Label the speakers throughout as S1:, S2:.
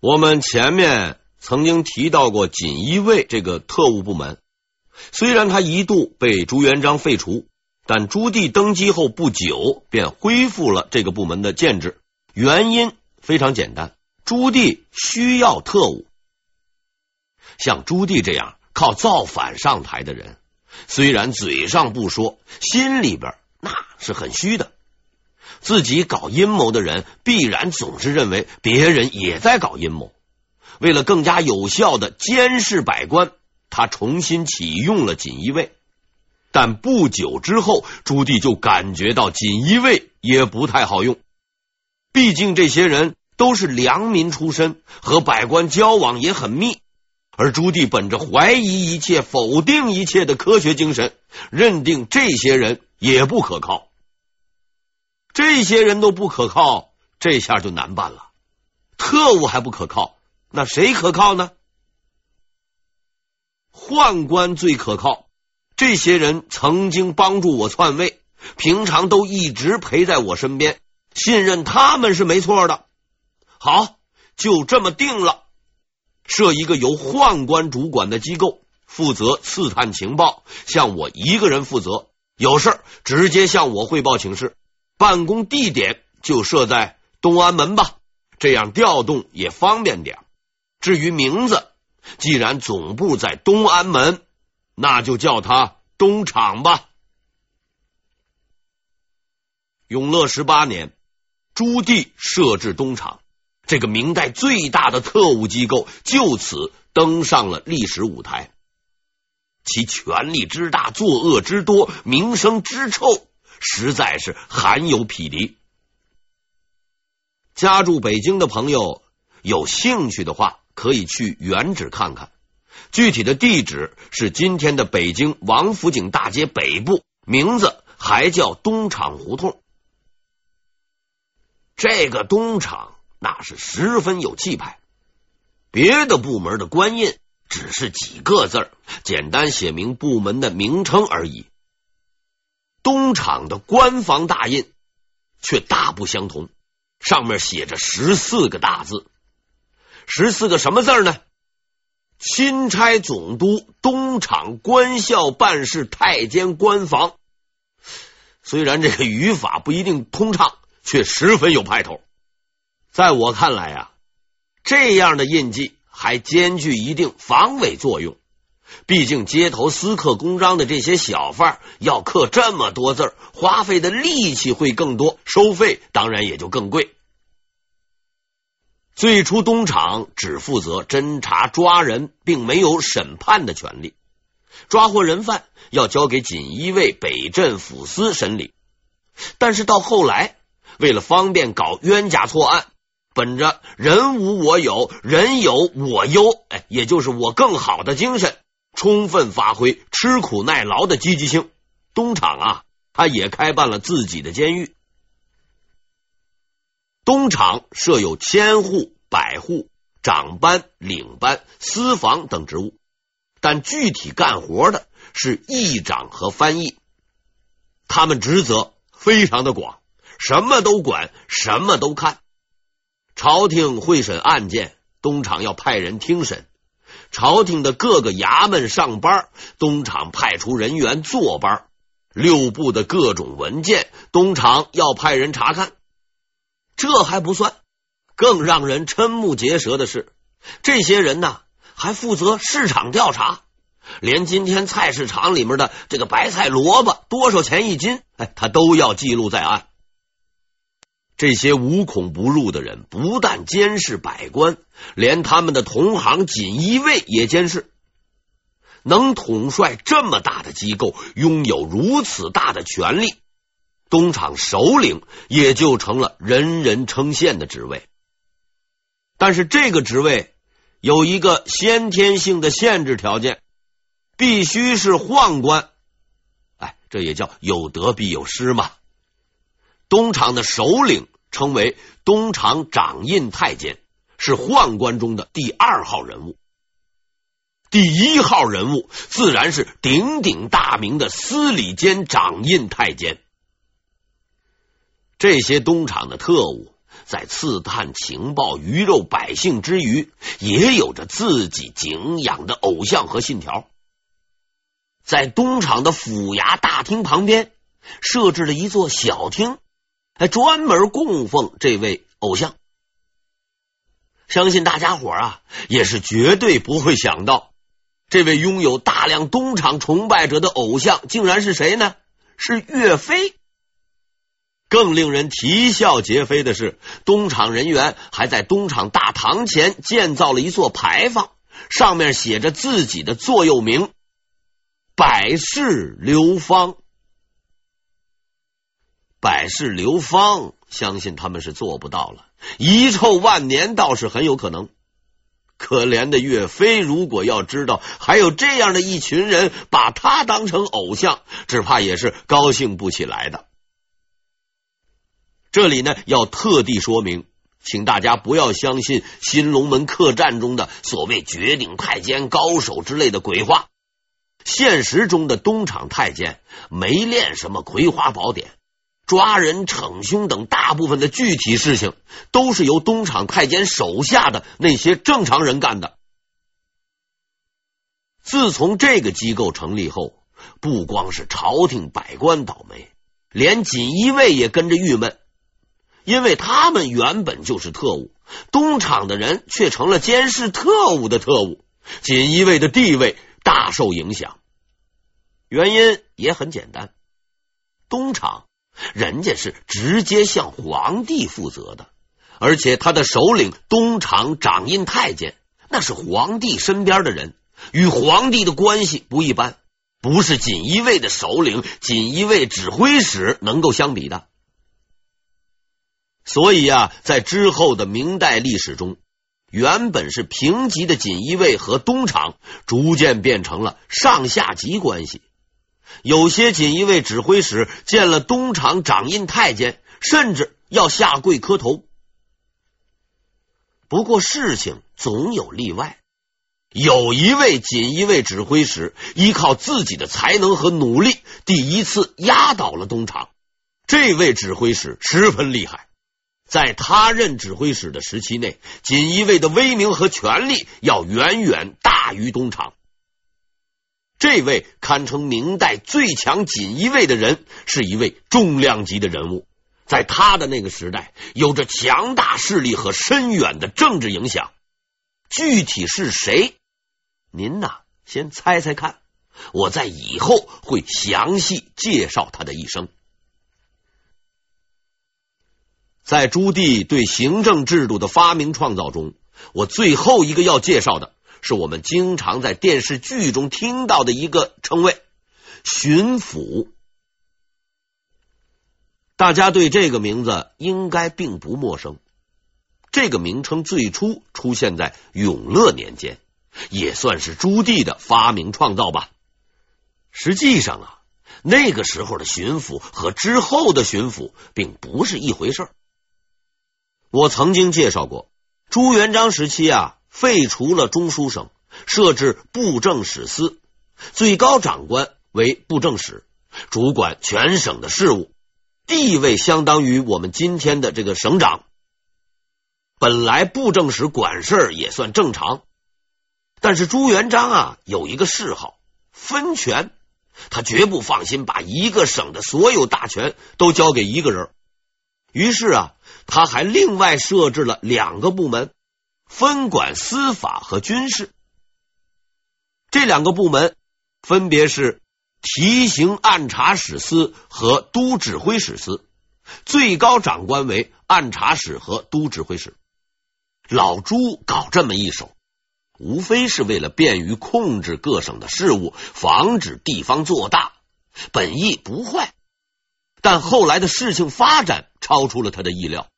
S1: 我们前面曾经提到过锦衣卫这个特务部门，虽然他一度被朱元璋废除，但朱棣登基后不久便恢复了这个部门的建制。原因非常简单，朱棣需要特务。像朱棣这样靠造反上台的人，虽然嘴上不说，心里边那是很虚的。自己搞阴谋的人，必然总是认为别人也在搞阴谋。为了更加有效的监视百官，他重新启用了锦衣卫。但不久之后，朱棣就感觉到锦衣卫也不太好用。毕竟这些人都是良民出身，和百官交往也很密。而朱棣本着怀疑一切、否定一切的科学精神，认定这些人也不可靠。这些人都不可靠，这下就难办了。特务还不可靠，那谁可靠呢？宦官最可靠。这些人曾经帮助我篡位，平常都一直陪在我身边，信任他们是没错的。好，就这么定了。设一个由宦官主管的机构，负责刺探情报，向我一个人负责。有事直接向我汇报请示。办公地点就设在东安门吧，这样调动也方便点。至于名字，既然总部在东安门，那就叫它东厂吧。永乐十八年，朱棣设置东厂，这个明代最大的特务机构就此登上了历史舞台。其权力之大，作恶之多，名声之臭。实在是罕有匹敌。家住北京的朋友有兴趣的话，可以去原址看看。具体的地址是今天的北京王府井大街北部，名字还叫东厂胡同。这个东厂那是十分有气派。别的部门的官印只是几个字儿，简单写明部门的名称而已。东厂的官方大印却大不相同，上面写着十四个大字，十四个什么字呢？钦差总督东厂官校办事太监官房。虽然这个语法不一定通畅，却十分有派头。在我看来啊，这样的印记还兼具一定防伪作用。毕竟街头私刻公章的这些小贩要刻这么多字，花费的力气会更多，收费当然也就更贵。最初东厂只负责侦查抓人，并没有审判的权利。抓获人犯要交给锦衣卫北镇抚司审理。但是到后来，为了方便搞冤假错案，本着人无我有，人有我优，哎，也就是我更好的精神。充分发挥吃苦耐劳的积极性，东厂啊，他也开办了自己的监狱。东厂设有千户、百户、长班、领班、私房等职务，但具体干活的是议长和翻译，他们职责非常的广，什么都管，什么都看。朝廷会审案件，东厂要派人听审。朝廷的各个衙门上班，东厂派出人员坐班；六部的各种文件，东厂要派人查看。这还不算，更让人瞠目结舌的是，这些人呢，还负责市场调查，连今天菜市场里面的这个白菜、萝卜多少钱一斤，哎，他都要记录在案。这些无孔不入的人，不但监视百官，连他们的同行锦衣卫也监视。能统帅这么大的机构，拥有如此大的权力，东厂首领也就成了人人称羡的职位。但是这个职位有一个先天性的限制条件，必须是宦官。哎，这也叫有得必有失嘛。东厂的首领称为东厂掌印太监，是宦官中的第二号人物。第一号人物自然是鼎鼎大名的司礼监掌印太监。这些东厂的特务在刺探情报、鱼肉百姓之余，也有着自己敬仰的偶像和信条。在东厂的府衙大厅旁边设置了一座小厅，还专门供奉这位偶像。相信大家伙啊，也是绝对不会想到，这位拥有大量东厂崇拜者的偶像，竟然是谁呢？是岳飞。更令人啼笑皆非的是，东厂人员还在东厂大堂前建造了一座牌坊，上面写着自己的座右铭：“百世流芳。”百世流芳，相信他们是做不到了。遗臭万年倒是很有可能。可怜的岳飞，如果要知道还有这样的一群人把他当成偶像，只怕也是高兴不起来的。这里呢，要特地说明，请大家不要相信新龙门客栈中的所谓绝顶太监、高手之类的鬼话。现实中的东厂太监没练什么葵花宝典，抓人、逞凶等大部分的具体事情，都是由东厂太监手下的那些正常人干的。自从这个机构成立后，不光是朝廷百官倒霉，连锦衣卫也跟着郁闷。因为他们原本就是特务，东厂的人却成了监视特务的特务，锦衣卫的地位大受影响。原因也很简单，东厂人家是直接向皇帝负责的，而且他的首领东厂掌印太监那是皇帝身边的人，与皇帝的关系不一般，不是锦衣卫的首领、锦衣卫指挥使能够相比的。所以啊，在之后的明代历史中，原本是平级的锦衣卫和东厂逐渐变成了上下级关系。有些锦衣卫指挥使见了东厂掌印太监，甚至要下跪磕头。不过事情总有例外，有一位锦衣卫指挥使依靠自己的才能和努力，第一次压倒了东厂。这位指挥使十分厉害。在他任指挥使的时期内，锦衣卫的威名和权力要远远大于东厂。这位堪称明代最强锦衣卫的人，是一位重量级的人物，在他的那个时代，有着强大势力和深远的政治影响。具体是谁？您呐，先猜猜看，我在以后会详细介绍他的一生。在朱棣对行政制度的发明创造中，我最后一个要介绍的是我们经常在电视剧中听到的一个称谓——巡抚。大家对这个名字应该并不陌生。这个名称最初出现在永乐年间，也算是朱棣的发明创造吧。实际上啊，那个时候的巡抚和之后的巡抚并不是一回事儿。我曾经介绍过，朱元璋时期啊，废除了中书省，设置布政使司，最高长官为布政使，主管全省的事务，地位相当于我们今天的这个省长。本来布政使管事儿也算正常，但是朱元璋啊有一个嗜好，分权，他绝不放心把一个省的所有大权都交给一个人，于是啊。他还另外设置了两个部门，分管司法和军事。这两个部门分别是提刑按察使司和都指挥使司，最高长官为按察使和都指挥使。老朱搞这么一手，无非是为了便于控制各省的事务，防止地方做大，本意不坏。但后来的事情发展超出了他的意料。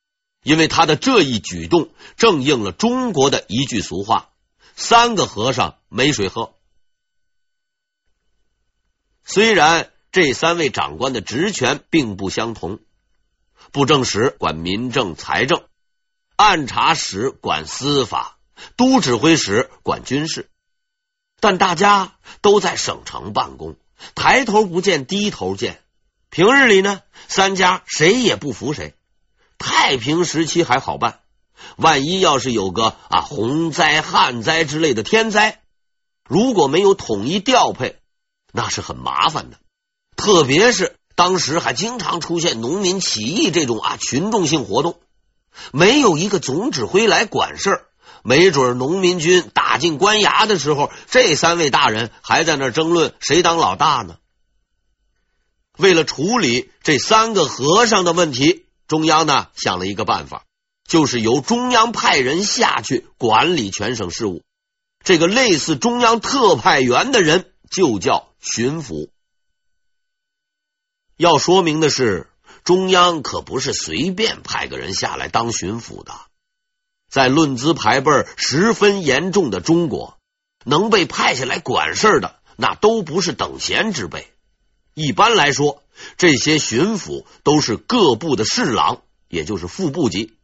S1: 因为他的这一举动，正应了中国的一句俗话：“三个和尚没水喝。”虽然这三位长官的职权并不相同，布政使管民政财政，按察使管司法，都指挥使管军事，但大家都在省城办公，抬头不见低头见。平日里呢，三家谁也不服谁。太平时期还好办，万一要是有个啊洪灾、旱灾之类的天灾，如果没有统一调配，那是很麻烦的。特别是当时还经常出现农民起义这种啊群众性活动，没有一个总指挥来管事儿，没准农民军打进官衙的时候，这三位大人还在那争论谁当老大呢。为了处理这三个和尚的问题，中央呢想了一个办法，就是由中央派人下去管理全省事务。这个类似中央特派员的人就叫巡抚。要说明的是，中央可不是随便派个人下来当巡抚的。在论资排辈十分严重的中国，能被派下来管事的，那都不是等闲之辈。一般来说，这些巡抚都是各部的侍郎，也就是副部级。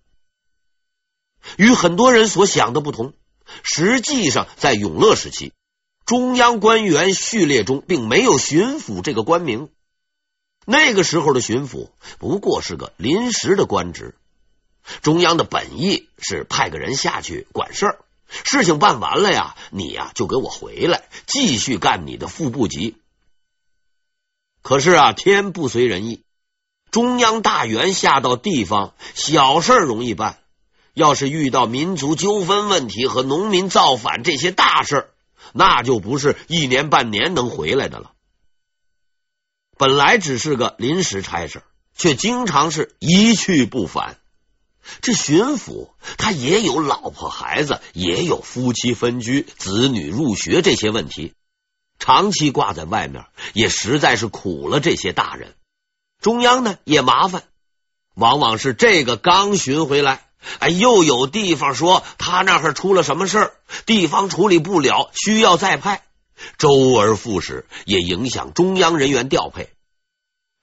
S1: 与很多人所想的不同，实际上在永乐时期，中央官员序列中并没有巡抚这个官名。那个时候的巡抚不过是个临时的官职。中央的本意是派个人下去管事儿，事情办完了呀，你呀就给我回来，继续干你的副部级。可是啊，天不随人意。中央大员下到地方，小事容易办；要是遇到民族纠纷问题和农民造反这些大事，那就不是一年半年能回来的了。本来只是个临时差事，却经常是一去不返。这巡抚他也有老婆孩子，也有夫妻分居、子女入学这些问题。长期挂在外面，也实在是苦了这些大人。中央呢也麻烦，往往是这个刚巡回来，哎，又有地方说他那儿出了什么事儿，地方处理不了，需要再派，周而复始，也影响中央人员调配。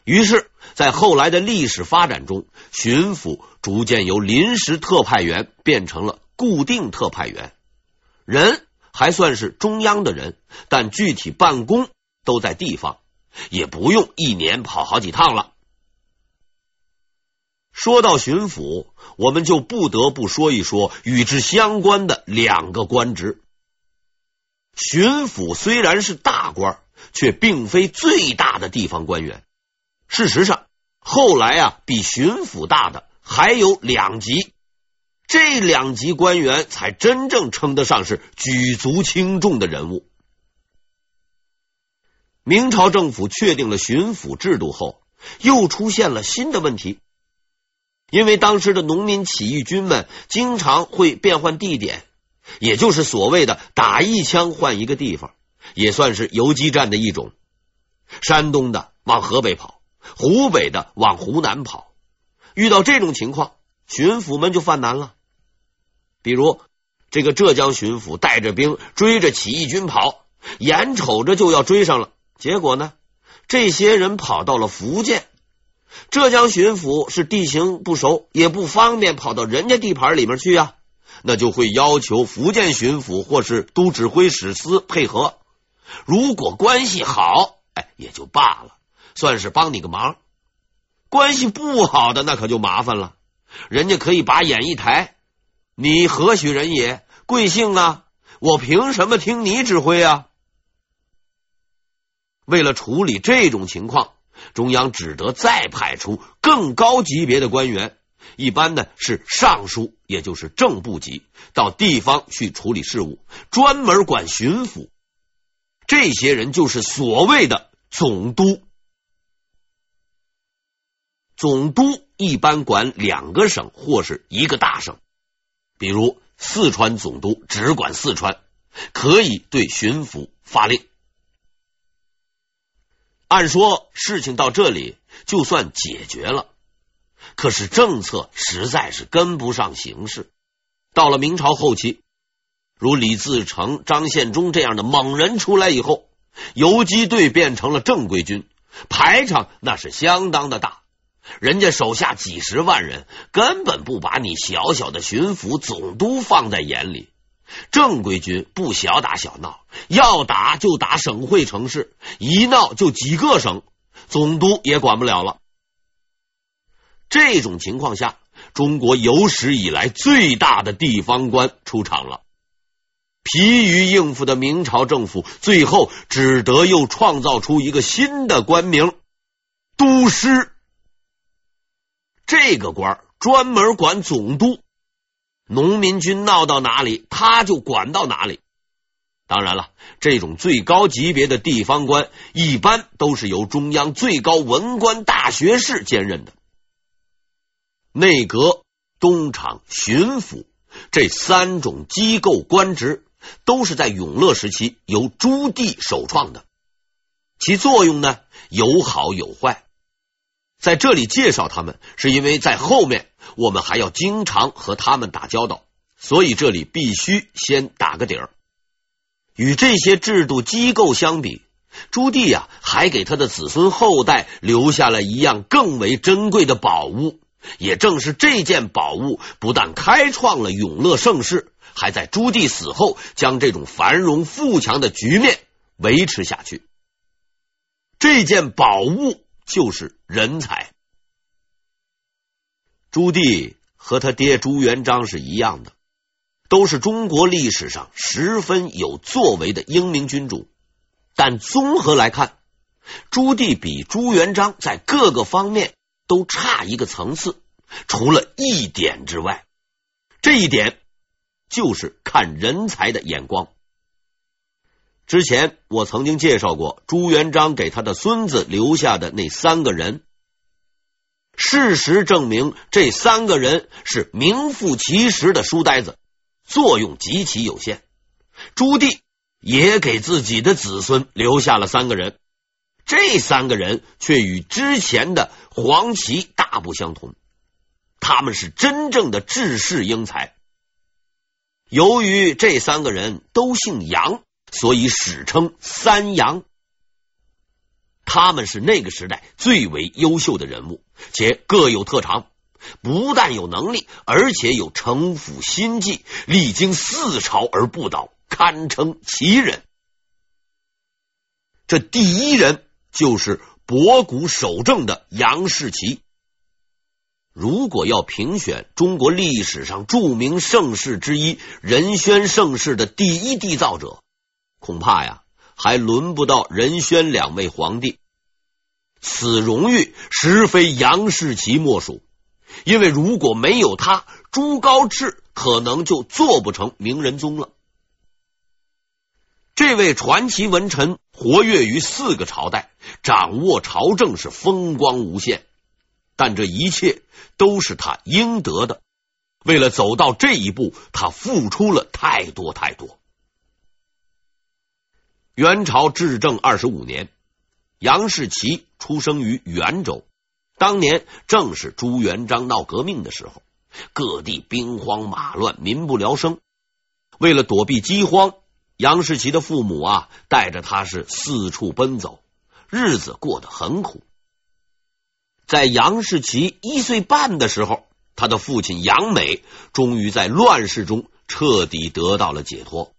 S1: 于是，在后来的历史发展中，巡抚逐渐由临时特派员变成了固定特派员，人。还算是中央的人，但具体办公都在地方，也不用一年跑好几趟了。说到巡抚，我们就不得不说一说与之相关的两个官职。巡抚虽然是大官，却并非最大的地方官员。事实上，后来啊，比巡抚大的还有两级。这两级官员才真正称得上是举足轻重的人物。明朝政府确定了巡抚制度后，又出现了新的问题，因为当时的农民起义军们经常会变换地点，也就是所谓的打一枪换一个地方，也算是游击战的一种。山东的往河北跑，湖北的往湖南跑，遇到这种情况，巡抚们就犯难了。比如，这个浙江巡抚带着兵追着起义军跑，眼瞅着就要追上了，结果呢，这些人跑到了福建。浙江巡抚是地形不熟，也不方便跑到人家地盘里面去呀，那就会要求福建巡抚或是都指挥使司配合。如果关系好，哎，也就罢了，算是帮你个忙；关系不好的，那可就麻烦了，人家可以把眼一抬。你何许人也？贵姓啊？我凭什么听你指挥啊？为了处理这种情况，中央只得再派出更高级别的官员，一般呢是尚书，也就是正部级，到地方去处理事务，专门管巡抚。这些人就是所谓的总督。总督一般管两个省或是一个大省。比如四川总督只管四川，可以对巡抚发令。按说事情到这里就算解决了，可是政策实在是跟不上形势。到了明朝后期，如李自成、张献忠这样的猛人出来以后，游击队变成了正规军，排场那是相当的大。人家手下几十万人，根本不把你小小的巡抚总督放在眼里。正规军不小打小闹，要打就打省会城市，一闹就几个省，总督也管不了了。这种情况下，中国有史以来最大的地方官出场了。疲于应付的明朝政府，最后只得又创造出一个新的官名——都师。这个官专门管总督，农民军闹到哪里，他就管到哪里。当然了，这种最高级别的地方官，一般都是由中央最高文官大学士兼任的。内阁、东厂、巡抚这三种机构官职。都是在永乐时期由朱棣首创的，其作用呢，有好有坏。在这里介绍他们，是因为在后面我们还要经常和他们打交道，所以这里必须先打个底儿。与这些制度机构相比，朱棣呀，还给他的子孙后代留下了一样更为珍贵的宝物。也正是这件宝物，不但开创了永乐盛世。还在朱棣死后，将这种繁荣富强的局面维持下去。这件宝物就是人才。朱棣和他爹朱元璋是一样的，都是中国历史上十分有作为的英明君主。但综合来看，朱棣比朱元璋在各个方面都差一个层次，除了一点之外，这一点。就是看人才的眼光。之前我曾经介绍过朱元璋给他的孙子留下的那三个人，事实证明这三个人是名副其实的书呆子，作用极其有限。朱棣也给自己的子孙留下了三个人，这三个人却与之前的黄旗大不相同，他们是真正的治世英才。由于这三个人都姓杨，所以史称三杨。他们是那个时代最为优秀的人物，且各有特长，不但有能力，而且有城府心计，历经四朝而不倒，堪称奇人。这第一人就是博古守正的杨士奇。如果要评选中国历史上著名盛世之一仁宣盛世的第一缔造者，恐怕呀还轮不到仁宣两位皇帝。此荣誉实非杨士奇莫属，因为如果没有他，朱高炽可能就做不成明仁宗了。这位传奇文臣活跃于四个朝代，掌握朝政是风光无限。但这一切都是他应得的。为了走到这一步，他付出了太多太多。元朝至正二十五年，杨士奇出生于元州。当年正是朱元璋闹革命的时候，各地兵荒马乱，民不聊生。为了躲避饥荒，杨士奇的父母啊，带着他是四处奔走，日子过得很苦。在杨士奇一岁半的时候，他的父亲杨美终于在乱世中彻底得到了解脱，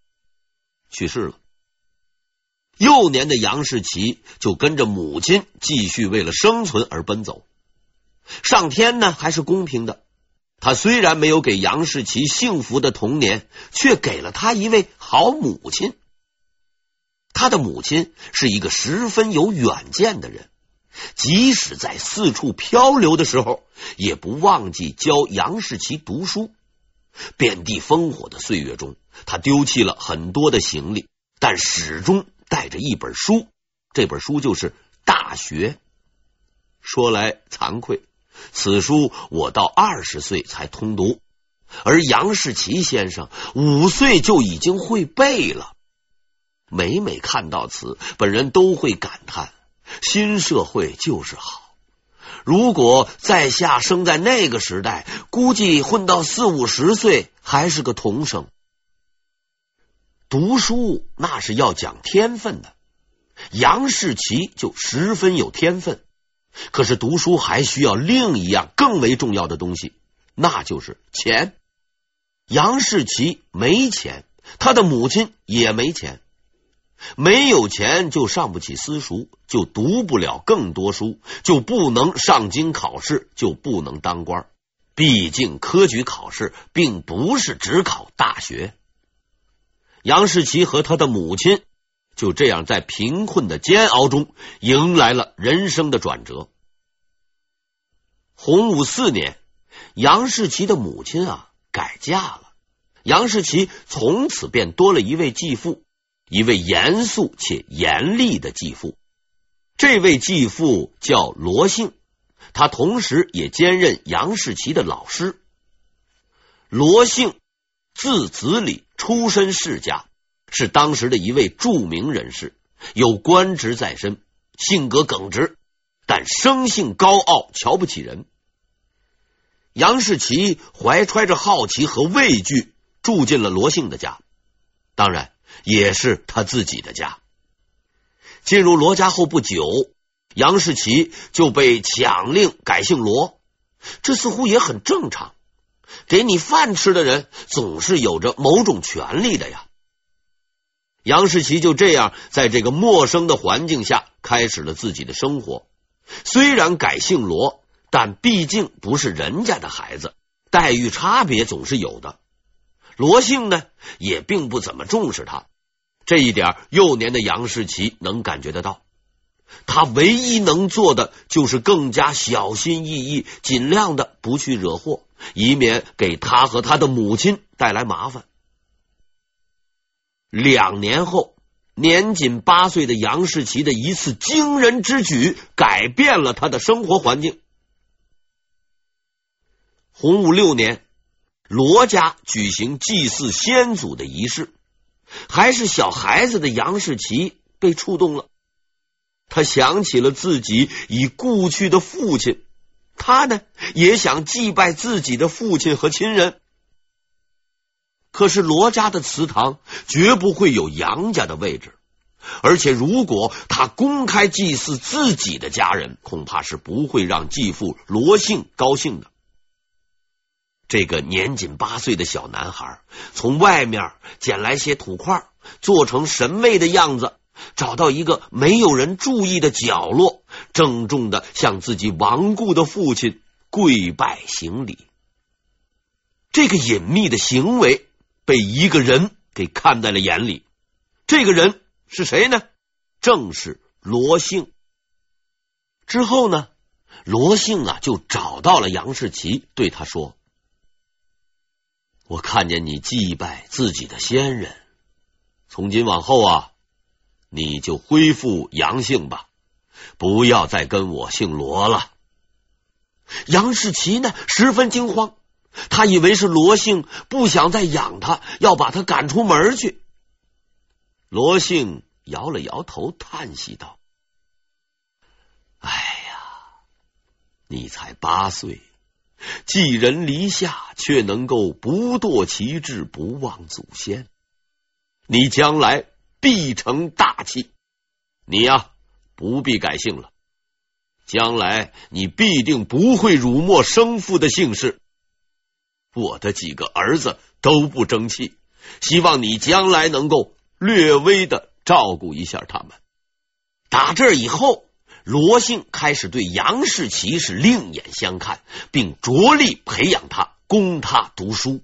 S1: 去世了。幼年的杨士奇就跟着母亲继续为了生存而奔走。上天呢还是公平的，他虽然没有给杨士奇幸福的童年，却给了他一位好母亲。他的母亲是一个十分有远见的人。即使在四处漂流的时候，也不忘记教杨士奇读书。遍地烽火的岁月中，他丢弃了很多的行李，但始终带着一本书。这本书就是《大学》。说来惭愧，此书我到二十岁才通读，而杨士奇先生五岁就已经会背了。每每看到此，本人都会感叹。新社会就是好。如果在下生在那个时代，估计混到四五十岁还是个童生。读书那是要讲天分的，杨士奇就十分有天分。可是读书还需要另一样更为重要的东西，那就是钱。杨士奇没钱，他的母亲也没钱。没有钱就上不起私塾，就读不了更多书，就不能上京考试，就不能当官。毕竟科举考试并不是只考大学。杨士奇和他的母亲就这样在贫困的煎熬中迎来了人生的转折。洪武四年，杨士奇的母亲啊改嫁了，杨士奇从此便多了一位继父，一位严肃且严厉的继父。这位继父叫罗姓，他同时也兼任杨士奇的老师。罗姓字子礼，出身世家，是当时的一位著名人士，有官职在身，性格耿直，但生性高傲，瞧不起人。杨士奇怀揣着好奇和畏惧，住进了罗姓的家，当然也是他自己的家。进入罗家后不久，杨士奇就被强令改姓罗，这似乎也很正常。给你饭吃的人总是有着某种权利的呀。杨士奇就这样在这个陌生的环境下开始了自己的生活。虽然改姓罗，但毕竟不是人家的孩子，待遇差别总是有的。罗姓呢，也并不怎么重视他。这一点，幼年的杨士奇能感觉得到。他唯一能做的就是更加小心翼翼，尽量的不去惹祸，以免给他和他的母亲带来麻烦。两年后，年仅八岁的杨士奇的一次惊人之举，改变了他的生活环境。洪武六年，罗家举行祭祀先祖的仪式。还是小孩子的杨士奇被触动了，他想起了自己已故去的父亲，他呢也想祭拜自己的父亲和亲人。可是罗家的祠堂绝不会有杨家的位置，而且如果他公开祭祀自己的家人，恐怕是不会让继父罗姓高兴的。这个年仅八岁的小男孩从外面捡来些土块，做成神位的样子，找到一个没有人注意的角落，郑重的向自己亡故的父亲跪拜行礼。这个隐秘的行为被一个人给看在了眼里，这个人是谁呢？正是罗姓。之后呢，罗姓啊就找到了杨士奇，对他说。我看见你祭拜自己的先人，从今往后啊，你就恢复杨姓吧，不要再跟我姓罗了。杨士奇呢，十分惊慌，他以为是罗姓不想再养他，要把他赶出门去。罗姓摇了摇头，叹息道：“哎呀，你才八岁。”寄人篱下，却能够不堕其志，不忘祖先。你将来必成大器。你呀、不必改姓了。将来你必定不会辱没生父的姓氏。我的几个儿子都不争气，希望你将来能够略微的照顾一下他们。打这以后。罗姓开始对杨士奇是另眼相看，并着力培养他，供他读书。